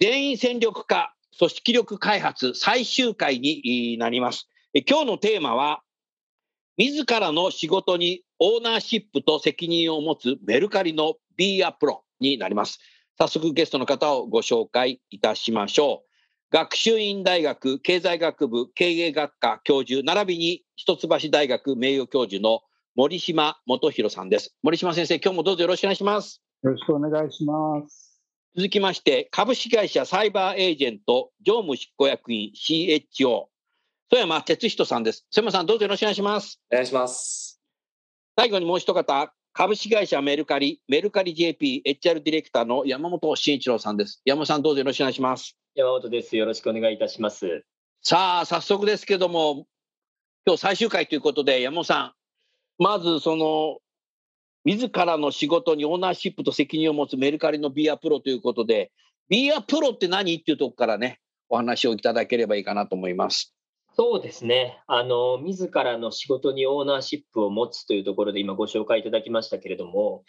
全員戦力化組織力開発最終回になります。今日のテーマは、自らの仕事にオーナーシップと責任を持つメルカリの B アプロになります。早速ゲストの方をご紹介いたしましょう。学習院大学経済学部経営学科教授、並びに一橋大学名誉教授の森島元弘さんです。森島先生、今日もどうぞよろしくお願いします。よろしくお願いします。続きまして、株式会社サイバーエージェント常務執行役員 CHO、曽山哲人さんです。曽山さん、どうぞよろしくお願いします。お願いします。最後にもう一方、株式会社メルカリ、メルカリ JP HR ディレクターの山本慎一郎さんです。山本さん、どうぞよろしくお願いします。山本です。よろしくお願いいたします。さあ、早速ですけども、今日最終回ということで、山本さん、まずその自らの仕事にオーナーシップと責任を持つメルカリのビアプロということで、ビアプロって何？っていうとこからね、お話をいただければいいかなと思います。そうですね。あの、自らの仕事にオーナーシップを持つというところで今ご紹介いただきましたけれども、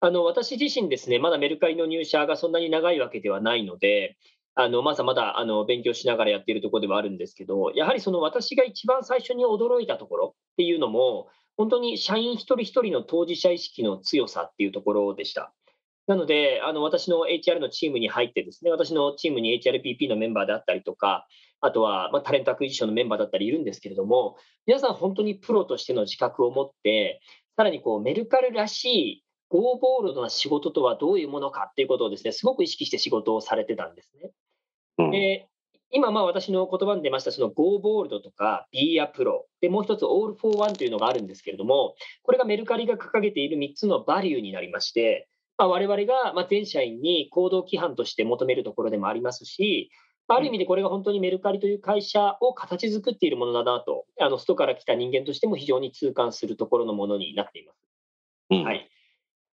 あの、私自身ですね、まだメルカリの入社がそんなに長いわけではないので、あの、まだまだ、あの、勉強しながらやっているところではあるんですけど、やはりその私が一番最初に驚いたところっていうのも、本当に社員一人一人の当事者意識の強さっていうところでした。なので、あの私の HR のチームに入ってですね、私のチームに HRBP のメンバーであったりとか、あとは、ま talent acquisition のメンバーだったりいるんですけれども、皆さん本当にプロとしての自覚を持って、さらにこうメルカリらしい Go Bold な仕事とはどういうものかっていうことをですね、すごく意識して仕事をされてたんですね。で今、まあ私の言葉に出ました、その Go ボールドとか Be a Pro で、もう一つ All for One というのがあるんですけれども、これがメルカリが掲げている3つのバリューになりまして、まあ、我々がま全社員に行動規範として求めるところでもありますし、ある意味でこれが本当にメルカリという会社を形作っているものだなと、あの外から来た人間としても非常に痛感するところのものになっています。うん、はい。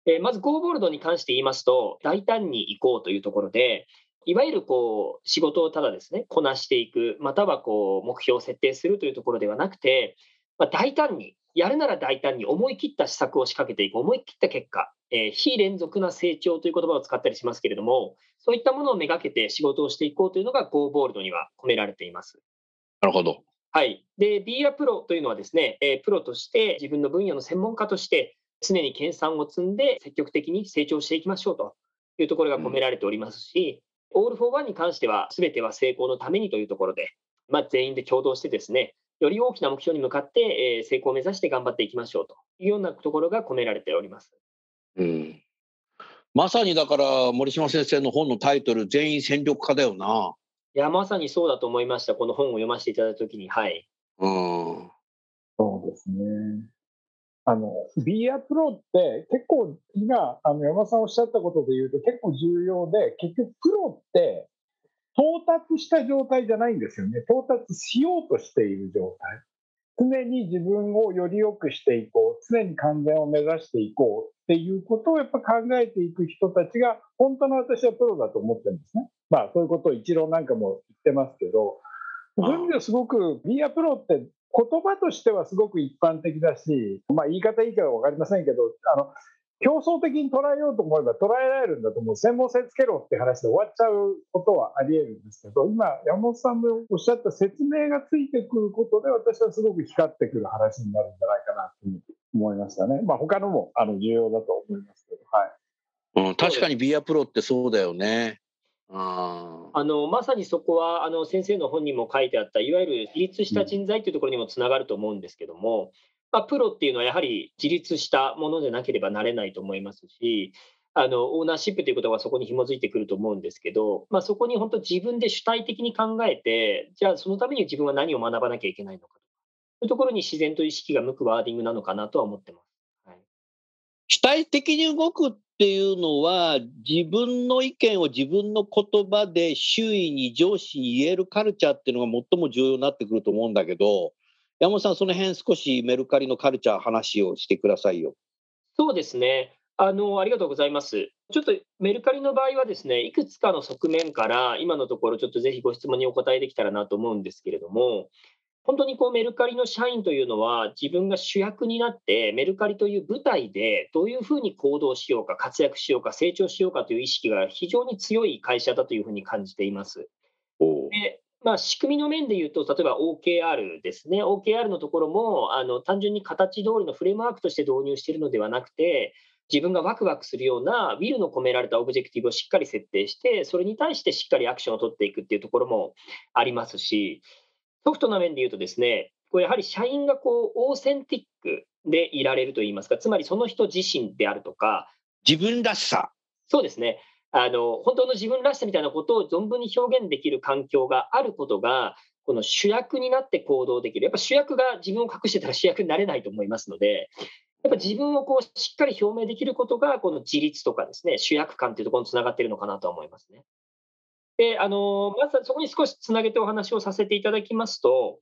えまず Go ボールドに関して言いますと、大胆に行こうというところで、いわゆるこう仕事をただですね、こなしていく、またはこう目標を設定するというところではなくて、まあ、大胆に、やるなら大胆に思い切った施策を仕掛けていく、思い切った結果、えー、非連続な成長という言葉を使ったりしますけれども、そういったものをめがけて仕事をしていこうというのが Go ボールドには込められています。なるほど。はい。で、ビーアプロというのはですね、えー、プロとして自分の分野の専門家として常に研鑽を積んで積極的に成長していきましょうというところが込められておりますし、 All for One に関しては、すべては成功のためにというところで、まあ、全員で共同してですね、より大きな目標に向かって、えー、成功を目指して頑張っていきましょうというようなところが込められております。うんまさにだから森島先生の本のタイトル、全員戦力化だよな。いや、まさにそうだと思いました。この本を読ませていただいたときに、はい。うん。そうですね。あの、ビーアプロって結構今、あの山さんおっしゃったことで言うと結構重要で、結局プロって到達した状態じゃないんですよね。到達しようとしている状態。常に自分をより良くしていこう。常に完全を目指していこうっていうことをやっぱ考えていく人たちが本当の私はプロだと思ってるんですね。まあそういうことを一郎なんかも言ってますけど、そういう意味ではすごくビーアプロって言葉としてはすごく一般的だし、まあ、言い方いいかは分かりませんけど、あの競争的に捉えようと思えば捉えられるんだと思う、専門性つけろって話で終わっちゃうことはあり得るんですけど、今、山本さんのおっしゃった説明がついてくることで、私はすごく光ってくる話になるんじゃないかなと思いましたね。まあ、他のもあの重要だと思いますけど、はい。うん、確かにビアプロってそうだよね。ああのまさにそこはあの先生の本にも書いてあったいわゆる自立した人材というところにもつながると思うんですけども、まあ、プロっていうのはやはり自立したものでなければなれないと思いますしあのオーナーシップということがそこに紐づいてくると思うんですけど、まあ、そこに本当自分で主体的に考えてじゃあそのために自分は何を学ばなきゃいけないのかというところに自然と意識が向くワーディングなのかなとは思ってます。主体的に動くっていうのは自分の意見を自分の言葉で周囲に上司に言えるカルチャーっていうのが最も重要になってくると思うんだけど山本さんその辺少しメルカリのカルチャー話をしてくださいよ。そうですねあのありがとうございます。ちょっとメルカリの場合はですね、いくつかの側面から今のところちょっとぜひご質問にお答えできたらなと思うんですけれども、本当にこうメルカリの社員というのは自分が主役になってメルカリという舞台でどういうふうに行動しようか活躍しようか成長しようかという意識が非常に強い会社だというふうに感じています。でまあ、仕組みの面でいうと、例えば OKR ですね、OKR のところもあの単純に形通りのフレームワークとして導入しているのではなくて、自分がワクワクするような、 will の込められた objective をしっかり設定して、それに対してしっかりアクションを取っていくっていうところもありますし、ソフトな面で言うとですね、こうやはり社員がこう authentic でいられるといいますか、つまりその人自身であるとか、自分らしさ。そうですね。あの本当の自分らしさみたいなことを存分に表現できる環境があることが、この主役になって行動できる。やっぱ主役が自分を隠してたら主役になれないと思いますので、やっぱ自分をこうしっかり表明できることが、この自立とかですね、主役感というところにつながっているのかなと思いますね。で、あの、まずそこに少しつなげてお話をさせていただきますと、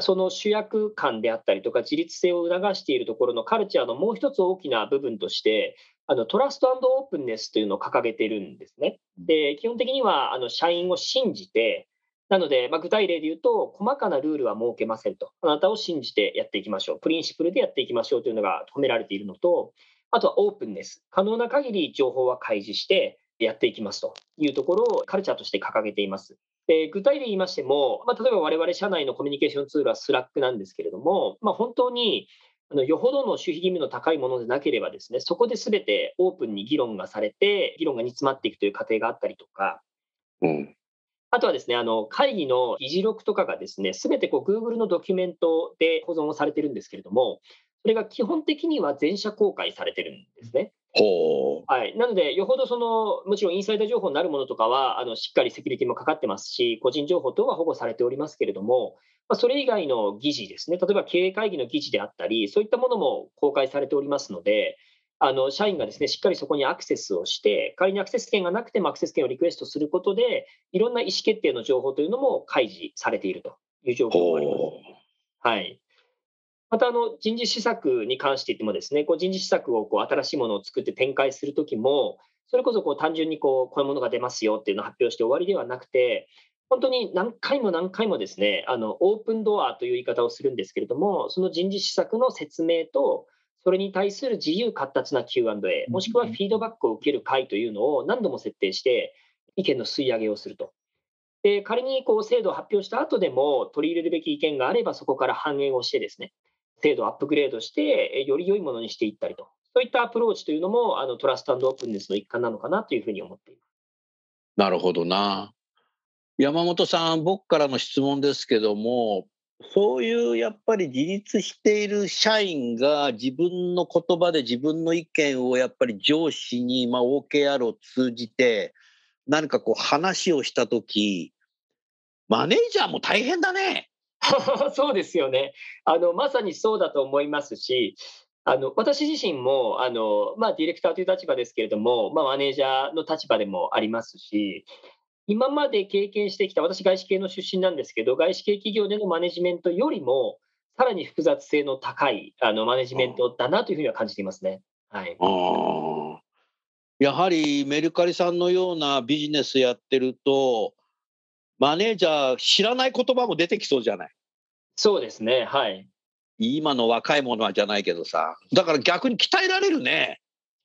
その主役感であったりとか、自立性を促しているところのカルチャーのもう一つ大きな部分として、あの trust openness というのを掲げているんですね。で、基本的にはあの社員を信じて、なので、まあ、具体例で言うと、細かなルールは設けませんと。あなたを信じてやっていきましょう。 principle でやっていきましょうというのが込められているのと、あとは openness。可能な限り情報は開示してやっていきますというところをカルチャーとして掲げています。で具体で言いましても、まあ、例えば我々社内のコミュニケーションツールは Slack なんですけれども、まあ、本当にあのよほどの守秘義務の高いものでなければですね、そこで全てオープンに議論がされて、議論が煮詰まっていくという過程があったりとか、うん、あとはですね、あの会議の議事録とかがですね、すべてこう Google のドキュメントで保存をされてるんですけれども、それが基本的には全社公開されてるんですね。はい、なので、よほどその、もちろんインサイダー情報になるものとかは、あのしっかりセキュリティもかかってますし、個人情報等は保護されておりますけれども、まあ、それ以外の議事ですね、例えば経営会議の議事であったり、そういったものも公開されておりますので、あの社員がですね、しっかりそこにアクセスをして、仮にアクセス権がなくてもアクセス権をリクエストすることで、いろんな意思決定の情報というのも開示されているという状況があります。はい。またあの人事施策に関して言ってもですね、こう人事施策をこう新しいものを作って展開するときも、それこそこう単純にこうこういうものが出ますよっていうのを発表して終わりではなくて、本当に何回も何回もですね、あのオープンドアという言い方をするんですけれども、その人事施策の説明と、それに対する自由闊達な Q&A、もしくはフィードバックを受ける会というのを何度も設定して、意見の吸い上げをすると。で仮にこう制度を発表した後でも取り入れるべき意見があれば、そこから反映をしてですね、制度アップグレードして、より良いものにしていったりと、そういったアプローチというのも、あのトラストオープンネスの一環なのかなというふうに思っています。なるほどな。山本さん、僕からの質問ですけども、そういうやっぱり自立している社員が自分の言葉で自分の意見をやっぱり上司に、まあ、OKR を通じて何かこう話をした時マネージャーも大変だね。そうですよねあの。まさにそうだと思いますし、あの私自身もあの、まあ、ディレクターという立場ですけれども、まあ、マネージャーの立場でもありますし、今まで経験してきた、私、外資系の出身なんですけど、外資系企業でのマネジメントよりも、さらに複雑性の高いあのマネジメントだなというふうには感じていますね。はい、やはりメルカリさんのようなビジネスやってると、マネージャー、知らない言葉も出てきそうじゃない？そうですね、はい。今の若い者はじゃないけどさ、だから逆に鍛えられるね。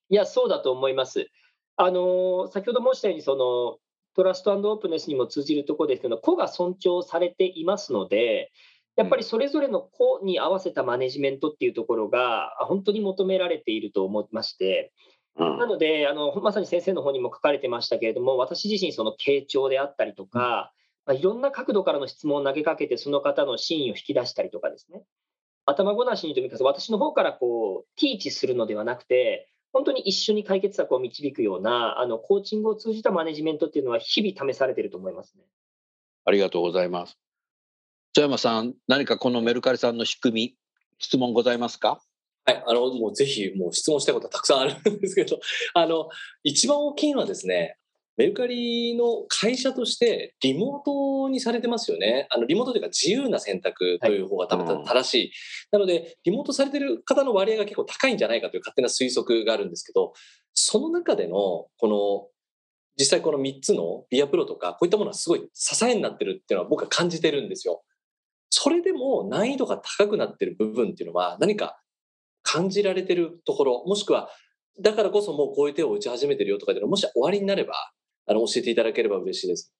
いや、そうだと思います。あの先ほど申したように、そのトラストオープンネスにも通じるところですけど、個が尊重されていますので、やっぱりそれぞれの個に合わせたマネジメントっていうところが、本当に求められていると思いまして、なのであの、まさに先生の方にも書かれてましたけれども、私自身、その傾聴であったりとか、まあ、いろんな角度からの質問を投げかけて、その方の真意を引き出したりとかですね、頭ごなしにというか、私の方からこうティーチするのではなくて、本当に一緒に解決策を導くようなあのコーチングを通じたマネジメントっていうのは、日々試されていると思いますね。ありがとうございます。津山さん、何かこのメルカリさんの仕組み、質問ございますか？はい、あの、もうぜひ、もう質問したいことはたくさんあるんですけど、あの、一番大きいのはですね、メルカリの会社としてリモートにされてますよね。あのリモートというか自由な選択という方が多分正しい。なので、リモートされてる方の割合が結構高いんじゃないかという勝手な推測があるんですけど、その中での、この、実際この3つのビアプロとか、こういったものはすごい支えになってるっていうのは僕は感じてるんですよ。それでも難易度が高くなってる部分っていうのは何か感じられてるところ、もしくは、だからこそもうこういう手を打ち始めてるよとかでもし終わりになれば、あの、教えていただければ嬉しいです。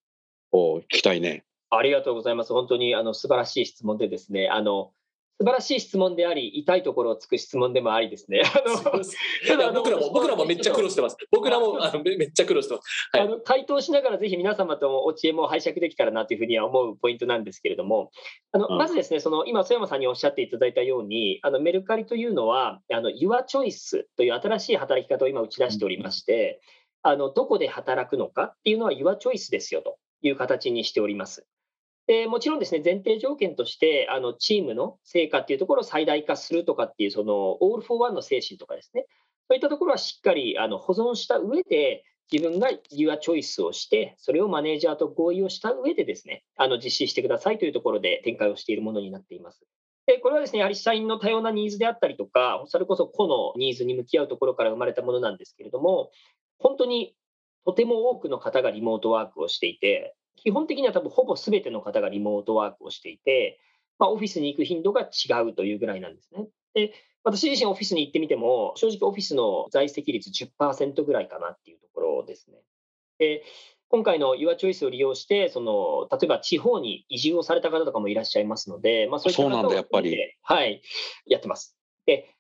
お聞きたいね。ありがとうございます。本当にあの素晴らしい質問でですね、あの素晴らしい質問であり、痛いところをつく質問でもありですね。あの 僕らも、僕らもめっちゃ苦労してます。僕らも あのめっちゃ苦労してます。はい、あの回答しながら、ぜひ皆様ともお知恵も拝借できたらなというふうには思うポイントなんですけれども、あの、うん、まずですね、その今、曽山さんにおっしゃっていただいたように、あのメルカリというのは、あの Your Choice という新しい働き方を今打ち出しておりまして、あのどこで働くのかっていうのは Your Choice ですよという形にしております。でもちろんですね、前提条件として、あのチームの成果っていうところを最大化するとかっていう、そのオールフォーワンの精神とかですね、そういったところはしっかりあの保存した上で、自分が Your Choice をして、それをマネージャーと合意をした上でですね、あの実施してくださいというところで展開をしているものになっています。でこれはですね、やはり社員の多様なニーズであったりとか、それこそ個のニーズに向き合うところから生まれたものなんですけれども、本当にとても多くの方がリモートワークをしていて、基本的には多分ほぼ全ての方がリモートワークをしていて、まあ、オフィスに行く頻度が違うというぐらいなんですね。で私自身オフィスに行ってみても、正直オフィスの在籍率10%ぐらいかなっていうところですね。で今回の YourChoice を利用して、その例えば地方に移住をされた方とかもいらっしゃいますので、まあ、そういった方をやっぱり、はい、やってます。で、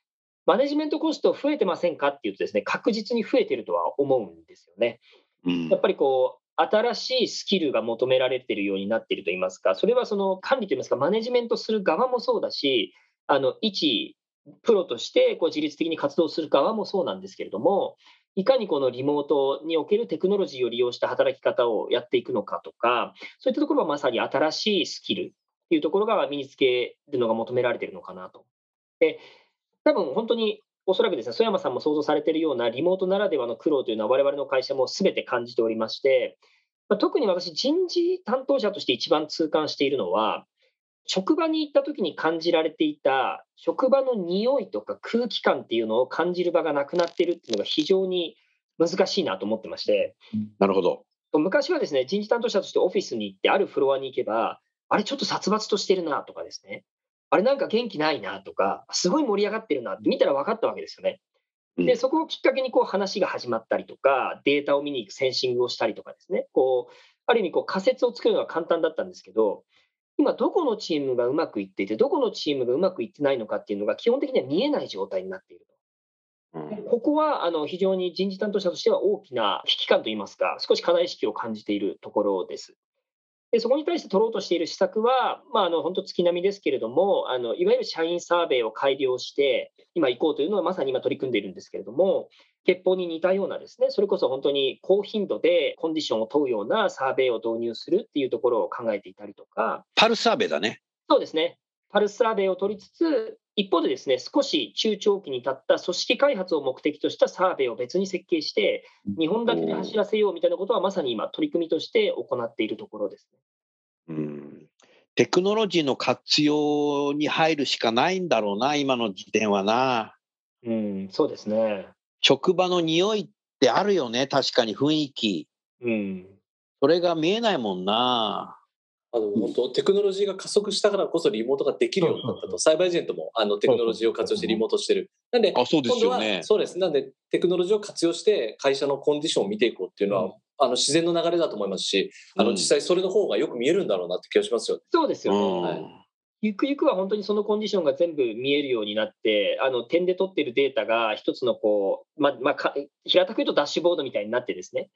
マネジメントコスト増えてませんかっていうとですね、確実に増えてるとは思うんですよね。うん、やっぱりこう、新しいスキルが求められているようになっているといいますか、それはその管理といいますか、マネジメントする側もそうだし、あの一プロとしてこう自律的に活動する側もそうなんですけれども、いかにこのリモートにおけるテクノロジーを利用した働き方をやっていくのかとか、そういったところはまさに新しいスキルっていうところが身につけるのが求められているのかなと。で多分本当におそらくですね、曽山さんも想像されているようなリモートならではの苦労というのは、我々の会社もすべて感じておりまして、まあ、特に私、人事担当者として一番痛感しているのは、職場に行った時に感じられていた職場の匂いとか空気感っていうのを感じる場がなくなっているっていうのが非常に難しいなと思ってまして。なるほど。昔はですね、人事担当者としてオフィスに行って、あるフロアに行けば、あれちょっと殺伐としてるなとかですね、あれなんか元気ないなとか、すごい盛り上がってるなって見たら分かったわけですよね。で、そこをきっかけにこう話が始まったりとか、データを見に行くセンシングをしたりとかですね、こう、ある意味こう仮説を作るのが簡単だったんですけど、今どこのチームがうまくいっていて、どこのチームがうまくいってないのかっていうのが基本的には見えない状態になっていると。ここはあの非常に人事担当者としては大きな危機感といいますか、少し課題意識を感じているところです。でそこに対して取ろうとしている施策は、まあ、あの本当、月並みですけれどもあの、いわゆる社員サーベイを改良して、今行こうというのはまさに今取り組んでいるんですけれども、結法に似たようなですね、それこそ本当に高頻度でコンディションを問うようなサーベイを導入するっていうところを考えていたりとか。パルスサーベイだね。そうですね。パルスサーベイを取りつつ、一方でですね、少し中長期に立った組織開発を目的としたサーベイを別に設計して、日本だけで走らせようみたいなことはまさに今取り組みとして行っているところですね。うん、テクノロジーの活用に入るしかないんだろうな、今の時点はな。うん、そうですね。職場の匂いってあるよね、確かに雰囲気。うん。それが見えないもんな。あの本当テクノロジーが加速したからこそリモートができるようになったと、サイバーエージェントもあのテクノロジーを活用してリモートしてる。なんで、あそうですよね。そうです。なんで、テクノロジーを活用して会社のコンディションを見ていこうっていうのは、あの自然の流れだと思いますし、あの実際それの方がよく見えるんだろうなって気がしますよ、そうですよね。はい。ゆくゆくは本当にそのコンディションが全部見えるようになって、あの点で取っているデータが一つのこう、まあまあ、か平たく言うとダッシュボードみたいになってですね、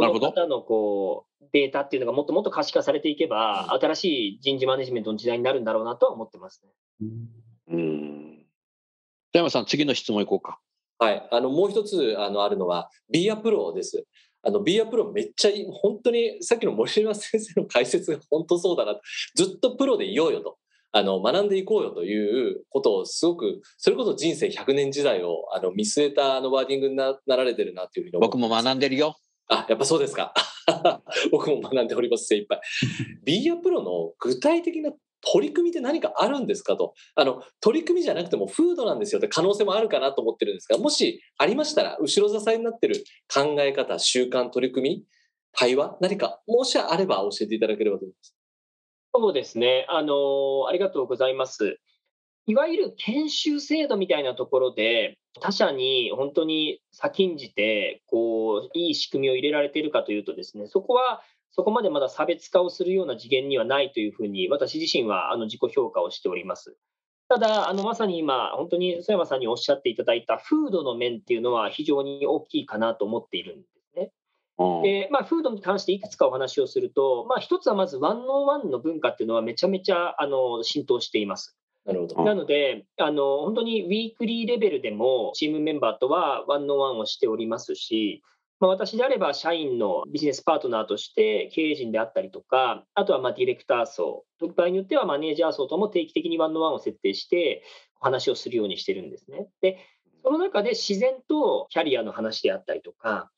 そのなるほど方のこうデータっていうのがもっともっと可視化されていけば、新しい人事マネジメントの時代になるんだろうなとは思ってますね。うん。山さん、次の質問いこうか。はい、あのもう一つあのあるのは B アプロです。あの B アプロめっちゃいい本当にさっきの森島先生の解説が本当そうだなずっとプロでいようよとあの学んでいこうよということをすごくそれこそ人生100年時代をあの見据えたあのワーディングにななられてるなというふうに僕も学んでるよ。あ、やっぱそうですか。僕も学んでおります、精一杯。ビーアプロの具体的な取り組みって何かあるんですかと。あの、取り組みじゃなくてもフードなんですよって可能性もあるかなと思ってるんですが、もしありましたら、後ろ支えになってる考え方、習慣、取り組み、対話、何か、もしあれば教えていただければと思います。そうですね、あのありがとうございます。いわゆる研修制度みたいなところで、他社に本当に先んじて、こう、いい仕組みを入れられているかというとですね、そこは、そこまでまだ差別化をするような次元にはないというふうに、私自身はあの自己評価をしております。ただ、あのまさに今、本当に曽山さんにおっしゃっていただいたフードの面っていうのは非常に大きいかなと思っているんですね。うんで、まあ、フードに関していくつかお話をすると、まあ、一つはまずワンオンワンの文化っていうのはめちゃめちゃあの浸透しています。なるほど。うんなので、あの本当にウィークリーレベルでもチームメンバーとはワンオンワンをしておりますし、まあ、私であれば社員のビジネスパートナーとして経営陣であったりとか、あとはまあディレクター層、場合によってはマネージャー層とも定期的にワンオンワンを設定して話をするようにしてるんですね。で、その中で自然とキャリアの話であったりとか、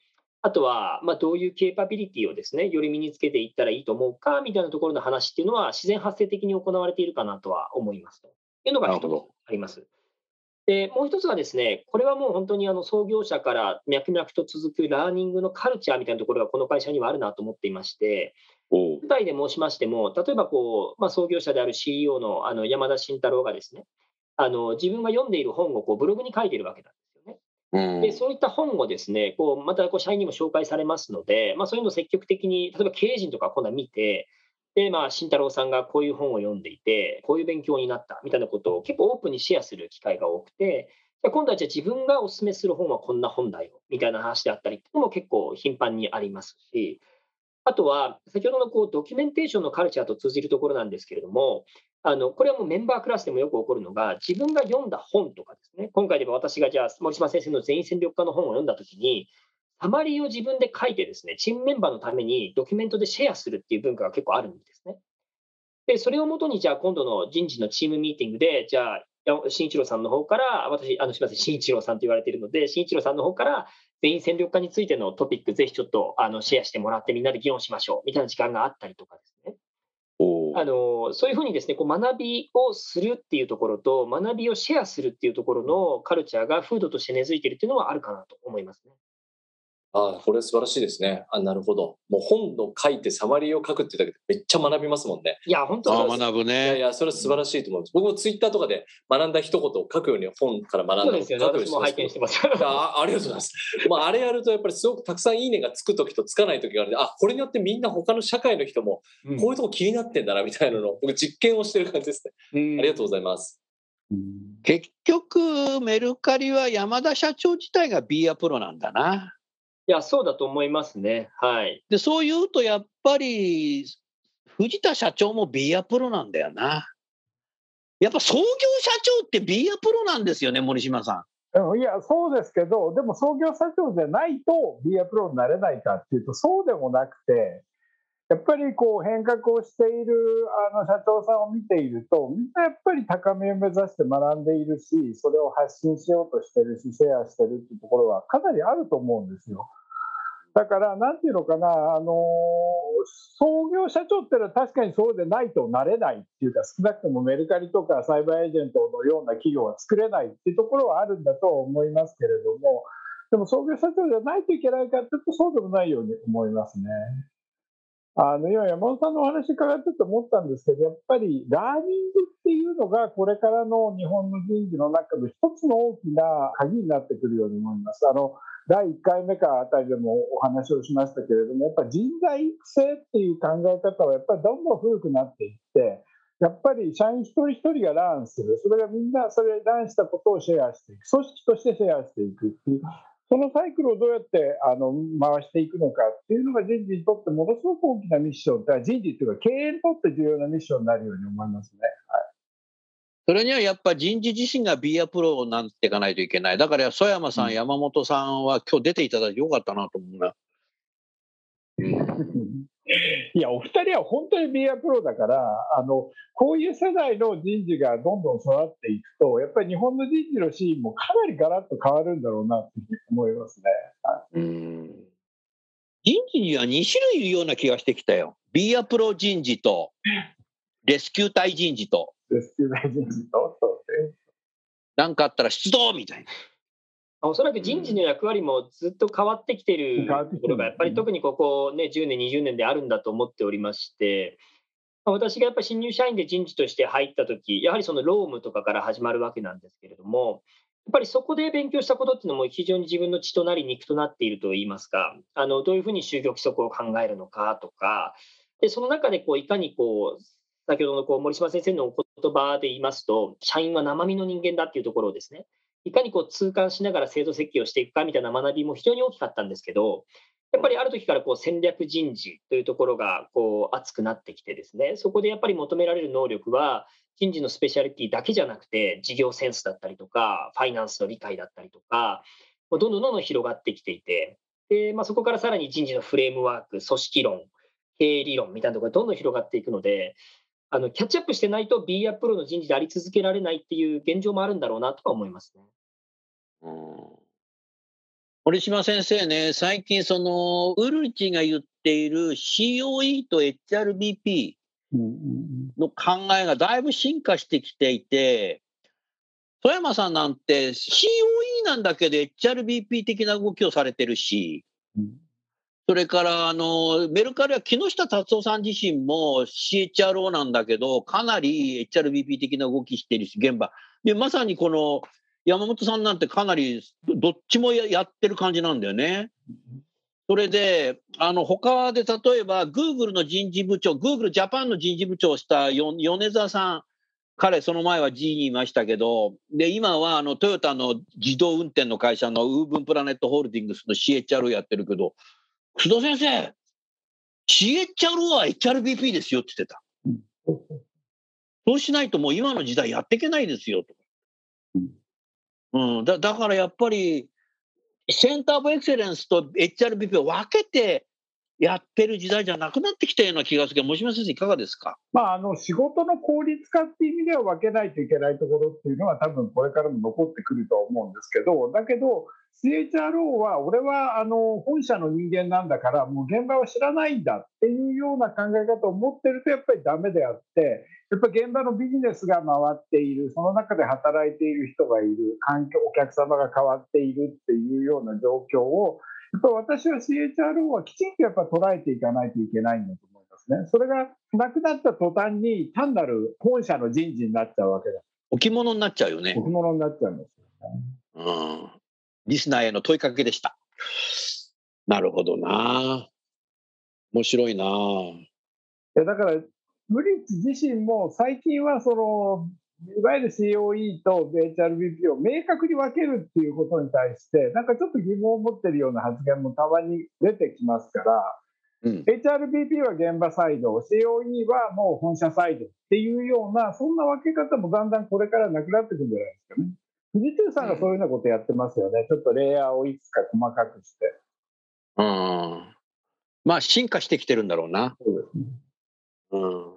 あとは、まあ、どういうケーパビリティをですね、より身につけていったらいいと思うか、みたいなところの話っていうのは、自然発生的に行われているかなとは思いますと。いうのが一つあります。で、もう一つはですね、これはもう本当にあの創業者から脈々と続くラーニングのカルチャーみたいなところがこの会社にはあるなと思っていまして、おう。具体で申しましても、例えばこう、まあ、創業者である CEO のあの山田慎太郎がですね、あの自分が読んでいる本をこうブログに書いているわけなんで、そういった本をですね、こうまたこう社員にも紹介されますので、まあ、そういうのを積極的に、例えば経営陣とか今度は見て、で、まあ、慎太郎さんがこういう本を読んでいて、こういう勉強になったみたいなことを結構オープンにシェアする機会が多くて、今度はじゃあ自分がお勧めする本はこんな本だよみたいな話であったりっていうのも結構頻繁にありますし、あとは先ほどのこうドキュメンテーションのカルチャーと通じるところなんですけれども、あのこれはもうメンバークラスでもよく起こるのが、自分が読んだ本とかですね、今回では私がじゃあ森島先生の全員戦力化の本を読んだときに、サマリーを自分で書いてですね、チームメンバーのためにドキュメントでシェアするっていう文化が結構あるんですね。で、それをもとに、じゃあ今度の人事のチームミーティングで、じゃあ、新一郎さんの方から、私、あの、すみません、新一郎さんと言われているので、新一郎さんの方から、全員戦力化についてのトピック、ぜひちょっとあのシェアしてもらって、みんなで議論しましょうみたいな時間があったりとかですね。あのそういうふうにですねこう学びをするっていうところと、学びをシェアするっていうところのカルチャーが風土として根付いているっていうのはあるかなと思いますね。ああ、これ素晴らしいですね。あ、なるほど。もう本の書いてサマリーを書くってだけでめっちゃ学びますもんね。いや、本当あ学ぶいやいね。や、それは素晴らしいと思います。僕もツイッターとかで学んだ一言を書くように本から学んだそうですよね。私も拝見してます。あありがとうございます。まあ、あれやるとやっぱりすごくたくさんいいねがつく時とつかない時があるんで、あ、これによってみんな他の社会の人もうんこういうとこ気になってんだなみたいなのを僕実験をしてる感じですね。ありがとうございます。結局、メルカリは山田社長自体が B アプロなんだな。いや、そうだと思いますね。はい。で、そう言うとやっぱり、藤田社長も B アプロなんだよな。やっぱ創業社長って B アプロなんですよね、森島さん。うんいや、そうですけど、でも創業社長じゃないと B アプロになれないかっていうと、そうでもなくて、やっぱりこう変革をしているあの社長さんを見ていると、みんなやっぱり高みを目指して学んでいるし、それを発信しようとしてるし、シェアしてるっていうところはかなりあると思うんですよ。だから、なんていうのかな、あの創業社長ってのは確かにそうでないとなれないっていうか、少なくともメルカリとかサイバーエージェントのような企業は作れないっていうところはあるんだと思いますけれども、でも創業社長じゃないといけないかっていうと、そうでもないように思いますね。あの今、山本さんのお話伺ってて思ったんですけど、やっぱりラーニングっていうのが、これからの日本の人事の中の一つの大きな鍵になってくるように思います。あの第1回目かあたりでもお話をしましたけれども、やっぱり人材育成っていう考え方は、やっぱりどんどん古くなっていって、やっぱり社員一人一人がランする、それがみんなそれランしたことをシェアしていく、組織としてシェアしていくっていう、そのサイクルをどうやってあの回していくのかっていうのが人事にとってものすごく大きなミッション、人事っていうか経営にとって重要なミッションになるように思いますね。はい。それにはやっぱ人事自身がビアプロになっていかないといけない。だから、曽山さん、うん山本さんは今日出ていただいてよかったなと思うな。いや、お二人は本当にビアプロだから、あのこういう世代の人事がどんどん育っていくと、やっぱり日本の人事のシーンもかなりガラッと変わるんだろうなって思いますね。うん人事には2種類いるような気がしてきたよ。ビアプロ人事と、レスキュー隊人事と、なんかあったら出動みたいな。おそらく人事の役割もずっと変わってきてるところが、やっぱり特にここ、ね、10年、20年であるんだと思っておりまして、まあ私がやっぱり新入社員で人事として入ったとき、やはりその労務とかから始まるわけなんですけれども、やっぱりそこで勉強したことっていうのも非常に自分の血となり肉となっているといいますか、あのどういうふうに就業規則を考えるのかとか、でその中でこういかにこう先ほどのこう森島先生のお言葉で言いますと、社員は生身の人間だっていうところをですね、いかにこう痛感しながら制度設計をしていくかみたいな学びも非常に大きかったんですけど、やっぱりある時からこう戦略人事というところがこう熱くなってきてですね、そこでやっぱり求められる能力は、人事のスペシャリティだけじゃなくて、事業センスだったりとか、ファイナンスの理解だったりとか、どんどんどんどん広がってきていて、でまあ、そこからさらに人事のフレームワーク、組織論、経営理論みたいなところがどんどん広がっていくので、あのキャッチアップしてないと B やプロの人事であり続けられないっていう現状もあるんだろうなとは思いますね。うん。堀島先生ね、最近その、ウルチが言っている COE と HRBP の考えがだいぶ進化してきていて、富山さんなんて COE なんだけど HRBP 的な動きをされてるし、うんそれからあのメルカリは木下達夫さん自身も CHRO なんだけど、かなり HRBP 的な動きしてるし、現場。で、まさにこの山本さんなんてかなりどっちもやってる感じなんだよね。それで、あの他で例えば、Google の人事部長、Google ジャパンの人事部長をした米沢さん、彼、その前は G にいましたけど、で今はあのトヨタの自動運転の会社のウーブンプラネットホールディングスの CHR をやってるけど、須田先生、CHR は HRBP ですよって言ってた。そうしないともう今の時代やっていけないですよと。うん、だだからやっぱり、センター・オブ・エクセレンスと HRBP を分けてやってる時代じゃなくなってきたような気がするけど、森島先生、いかがですか？まあ、あの仕事の効率化っていう意味では分けないといけないところっていうのは多分これからも残ってくると思うんですけどだけど CHRO は俺はあの本社の人間なんだからもう現場は知らないんだっていうような考え方を持ってるとやっぱりダメであってやっぱり現場のビジネスが回っているその中で働いている人がいる環境お客様が変わっているっていうような状況を 私は CHRO はきちんとやっぱ捉えていかないといけないんだと思いますね。それがなくなった途端に単なる本社の人事になっちゃうわけだ。置物になっちゃうよね。置物になっちゃうんですよね。うん。リスナーへの問いかけでした。なるほどな。面白いな。いやだから、ブリッジ自身も最近はその、いわゆる COE と HRBP を明確に分けるっていうことに対して、なんかちょっと疑問を持ってるような発言もたまに出てきますから、うん。HRBP は現場サイド、COE はもう本社サイドっていうような、そんな分け方もだんだんこれからなくなってくるんじゃないですかね。富士通さんがそういうようなことやってますよね。ちょっとレイヤーをいくつか細かくして。うん。まあ、進化してきてるんだろうな。そうですね。うん。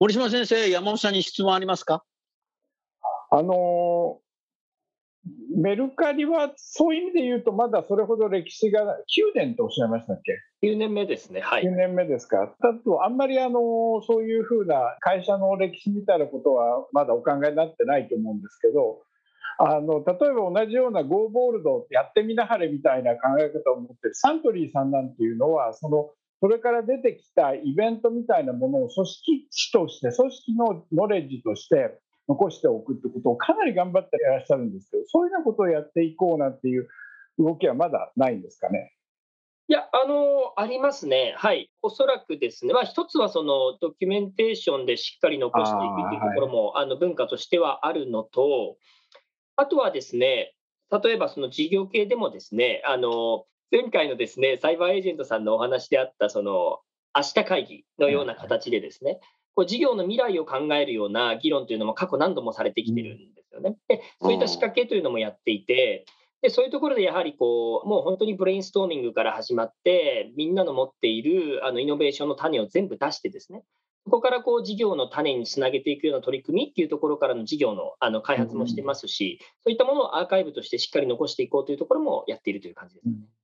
森島先生、山本さんに質問ありますか？あのーメルカリはそういう意味で言うと、まだそれほど歴史が9年とおっしゃいましたっけ、9年目ですね。はい。9年目ですか、だとあんまりあのーそういうふうな会社の歴史みたいなことはまだお考えになってないと思うんですけど、あの例えば同じような Go ボールドやってみなはれみたいな考え方を持ってるサントリーさんなんていうのは、そのそれから出てきたイベントみたいなものを組織値として、組織のノレッジとして残しておくってことをかなり頑張っていらっしゃるんですけど、そういうようなことをやっていこうなんていう動きはまだないんですかね？いや、あの、ありますね。はい。おそらくですね、まあ、一つはそのドキュメンテーションでしっかり残していくというところも、あ、はい、あの文化としてはあるのと、あとはですね、例えばその事業系でもですね、あの、前回のですね、サイバーエージェントさんのお話であった、その、明日会議のような形でですね、こう事業の未来を考えるような議論というのも過去何度もされてきてるんですよね。で、そういった仕掛けというのもやっていて、でそういうところでやはりこう、もう本当にブレインストーミングから始まって、みんなの持っているあのイノベーションの種を全部出してですね、そこからこう事業の種につなげていくような取り組みっていうところからの事業のあの開発もしてますし、そういったものをアーカイブとしてしっかり残していこうというところもやっているという感じですね。はい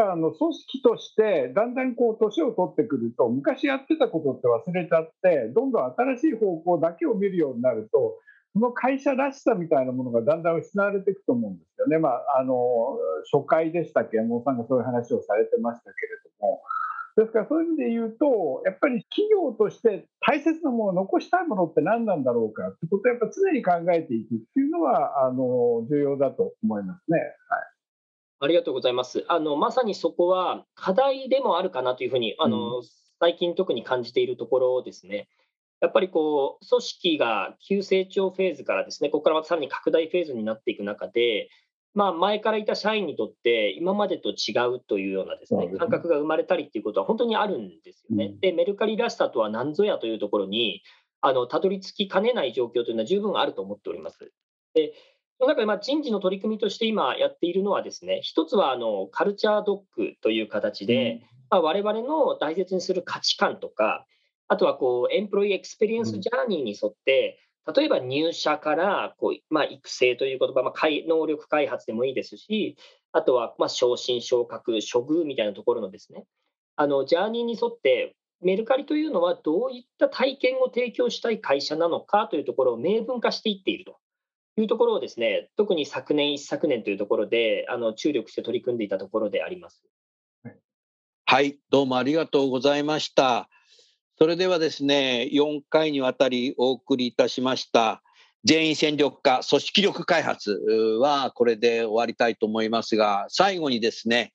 あの組織としてだんだんこう年を取ってくると昔やってたことって忘れちゃってどんどん新しい方向だけを見るようになるとその会社らしさみたいなものがだんだん失われていくと思うんですよね。まあ、あの初回でしたっけ？山本さんがそういう話をされてましたけれども。ですからそういう意味で言うと、やっぱり企業として大切なものを、残したいものって何なんだろうかってことをやっぱ常に考えていくっていうのはあの重要だと思いますね。はいありがとうございます。あのまさにそこは課題でもあるかなというふうに、あの、うん、最近特に感じているところですね。やっぱりこう組織が急成長フェーズからですね、ここからまたさらに拡大フェーズになっていく中で、まあ、前からいた社員にとって、今までと違うというようなですね、感覚が生まれたりっていうことは本当にあるんですよね。で、メルカリらしさとは何ぞやというところに、あのたどり着きかねない状況というのは十分あると思っております。でその中でまあ人事の取り組みとして今やっているのはですね、一つはあの culture doc という形で、まあ、我々の大切にする価値観とか、あとはこう employee experience journey に沿って、例えば入社からこう、まあ、育成という言葉、まあ、能力開発でもいいですし、あとはまあ昇進、昇格、処遇みたいなところのですね、あの journey に沿って、メルカリというのはどういった体験を提供したい会社なのかというところを明文化していっているというところをですね、特に昨年、一昨年というところで、あの注力して取り組んでいたところであります。はい、どうもありがとうございました。それではですね、4回にわたりお送りいたしました、全員戦力化、組織力開発はこれで終わりたいと思いますが、最後にですね、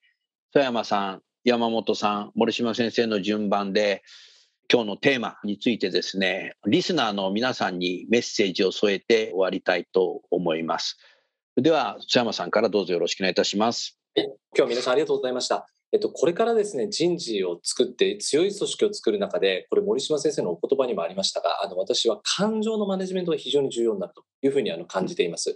富山さん、山本さん、森島先生の順番で、今日のテーマについてですね、リスナーの皆さんにメッセージを添えて終わりたいと思います。では、津山さんからどうぞよろしくお願いいたします。今日皆さんありがとうございました。えっと、これからですね、人事を作って強い組織を作る中で、これ森島先生のお言葉にもありましたが、あの私は感情のマネジメントが非常に重要になるというふうにあの感じています。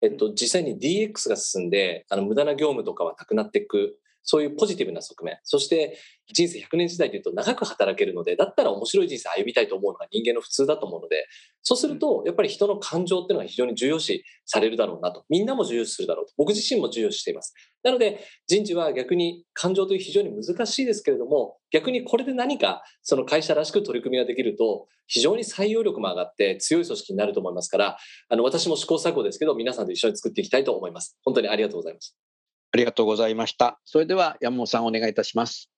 えっと、実際に DX が進んで、あの無駄な業務とかはなくなっていくそういうポジティブな側面。そして人生100年時代というと長く働けるので、だったら面白い人生歩みたいと思うのが人間の普通だと思うので、そうするとやっぱり人の感情っていうのが非常に重要視されるだろうなと。みんなも重要視するだろうと。僕自身も重要視しています。なので人事は逆に感情という非常に難しいですけれども、逆にこれで何かその会社らしく取り組みができると、非常に採用力も上がって強い組織になると思いますから、あの私も試行錯誤ですけど、皆さんと一緒に作っていきたいと思います。本当にありがとうございます。ありがとうございました。それでは山本さんお願いいたします。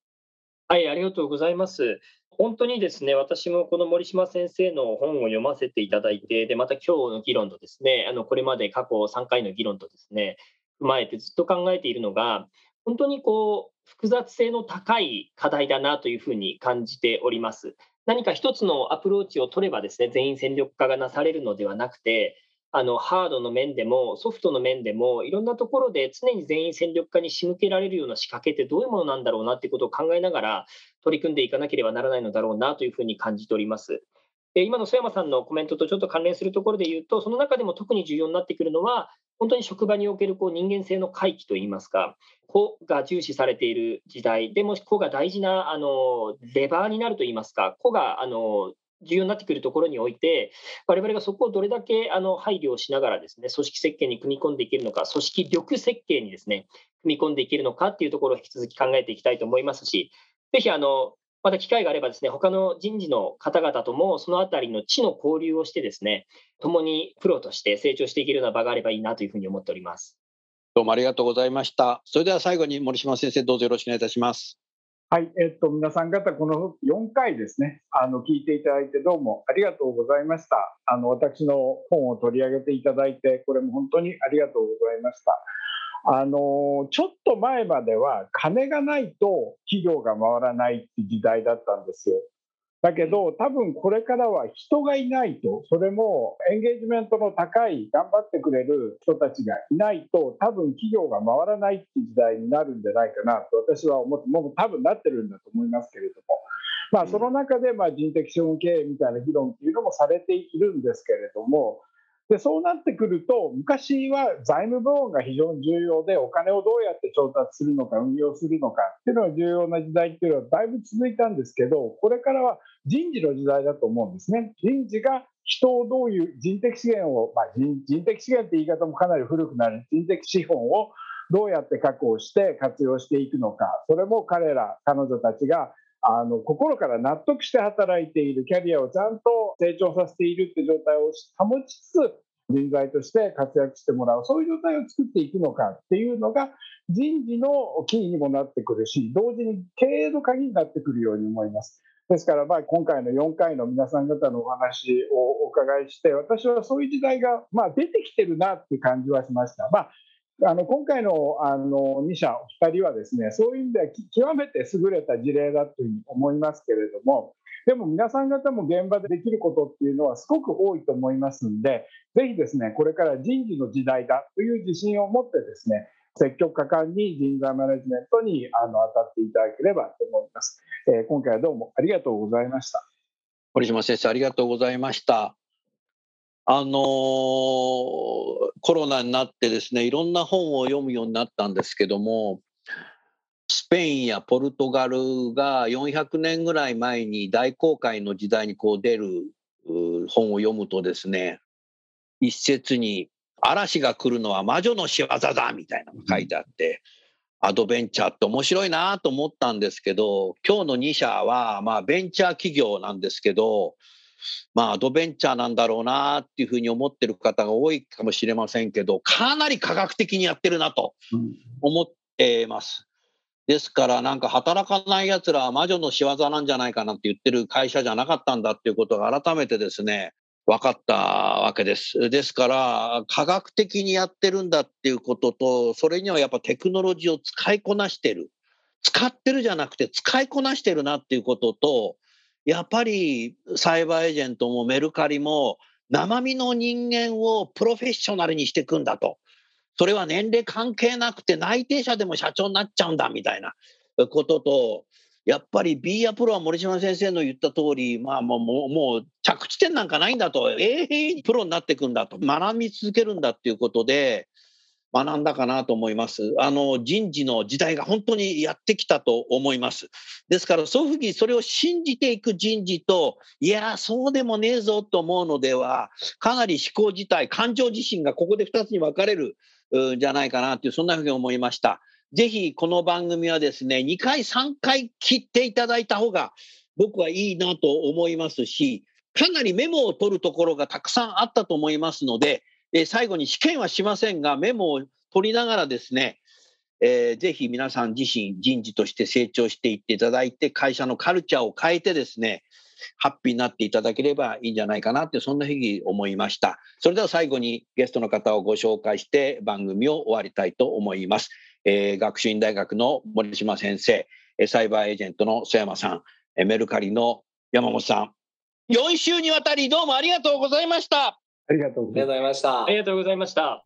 はい、ありがとうございます。本当にですね、私もこの森島先生の本を読ませていただいて、で、また今日の議論とですね、あの、これまで過去3回の議論とですね、踏まえてずっと考えているのが、本当にこう、複雑性の高い課題だなというふうに感じております。何か一つのアプローチを取ればですね、全員戦力化がなされるのではなくて、あのハードの面でもソフトの面でもいろんなところで常に全員戦力化に仕向けられるような仕掛けってどういうものなんだろうなってことを考えながら取り組んでいかなければならないのだろうなというふうに感じております。で今の曽山さんのコメントとちょっと関連するところで言うとその中でも特に重要になってくるのは本当に職場におけるこう人間性の回帰といいますか、個が重視されている時代でも個が大事なあのレバーになるといいますか、個があの重要になってくるところにおいて、我々がそこをどれだけあの配慮をしながらですね、組織設計に組み込んでいけるのか、組織力設計にですね、組み込んでいけるのかっていうところを引き続き考えていきたいと思いますし、ぜひあの、また機会があればですね、他の人事の方々ともそのあたりの地の交流をしてですね、共にプロとして成長していけるような場があればいいなというふうに思っております。どうもありがとうございました。それでは最後に森島先生、どうぞよろしくお願いいたします。はい、えっと、皆さん方、この4回ですね、あの聞いていただいて、どうもありがとうございました。あの私の本を取り上げていただいて、これも本当にありがとうございました。あのちょっと前までは金がないと企業が回らないって時代だったんですよ。だけど多分これからは人がいないとそれもエンゲージメントの高い頑張ってくれる人たちがいないと多分企業が回らないっていう時代になるんじゃないかなと私は思ってもう多分なってるんだと思いますけれども。まあ、その中でまあ人的資本経営みたいな議論っていうのもされているんですけれども、でそうなってくると、昔は財務部門が非常に重要で、お金をどうやって調達するのか、運用するのかっていうのが重要な時代っていうのはだいぶ続いたんですけど、これからは人事の時代だと思うんですね。人事が人をどういう人的資源を、まあ人、人的資源って言い方もかなり古くなる人的資本をどうやって確保して活用していくのか、それも彼ら、彼女たちがあの心から納得して働いている。キャリアをちゃんと成長させているって状態を保ちつつ人材として活躍してもらう。そういう状態を作っていくのか。っていうのが人事のキーにもなってくるし同時に経営の鍵になってくるように思います。ですから、まあ、今回の4回の皆さん方のお話をお伺いして私はそういう時代が、まあ、出てきてるなっていう感じはしました。まああの今回のあの2社、お二人はですねそういう意味では極めて優れた事例だというふうに思いますけれども、でも皆さん方も現場でできることっていうのはすごく多いと思いますんで、ぜひですねこれから人事の時代だという自信を持ってですね積極果敢に人材マネジメントにあの当たっていただければと思います。えー、今回はどうもありがとうございました。堀島先生ありがとうございました。あのー、コロナになってですねいろんな本を読むようになったんですけどもスペインやポルトガルが400年ぐらい前に大航海の時代にこう出る本を読むとですね一説に「嵐が来るのは魔女の仕業だ」みたいなのが書いてあって。アドベンチャーって面白いなと思ったんですけど今日の2社はまあベンチャー企業なんですけどまあ、アドベンチャーなんだろうなっていうふうに思ってる方が多いかもしれませんけど、かなり科学的にやってるなと思ってます。ですから、なんか働かない奴らは魔女の仕業なんじゃないかなって言ってる会社じゃなかったんだっていうことが改めてですね、分かったわけです。ですから、科学的にやってるんだっていうことと、それにはやっぱテクノロジーを使いこなしてる。使ってるじゃなくて使いこなしてるなっていうことと、やっぱりサイバーエージェントもメルカリも生身の人間をプロフェッショナルにしていくんだと。それは年齢関係なくて内定者でも社長になっちゃうんだみたいなことと、やっぱり B アプロは森島先生の言った通り、まあもうもう着地点なんかないんだと、永遠にプロになっていくんだと、学び続けるんだっていうことで、学んだかなと思います。あの人事の時代が本当にやってきたと思います。ですからそういうふうにそれを信じていく人事と、いや、そうでもねえぞと思うのでは、かなり思考自体、感情自身がここで2つに分かれるんじゃないかなという、そんなふうに思いました。ぜひこの番組はですね、2回、3回切っていただいた方が僕はいいなと思いますし、かなりメモを取るところがたくさんあったと思いますので、え、最後に試験はしませんが、メモを取りながらですね、えー、ぜひ皆さん自身人事として成長していっていただいて、会社のカルチャーを変えてですね、ハッピーになっていただければいいんじゃないかなって、そんなふうに思いました。それでは最後にゲストの方をご紹介して番組を終わりたいと思います。えー、学習院大学の森島先生、サイバーエージェントの曽山さん、メルカリの山本さん、4週にわたりどうもありがとうございました。ありがとうございました。ありがとうございました。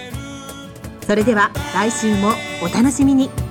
それでは来週もお楽しみに。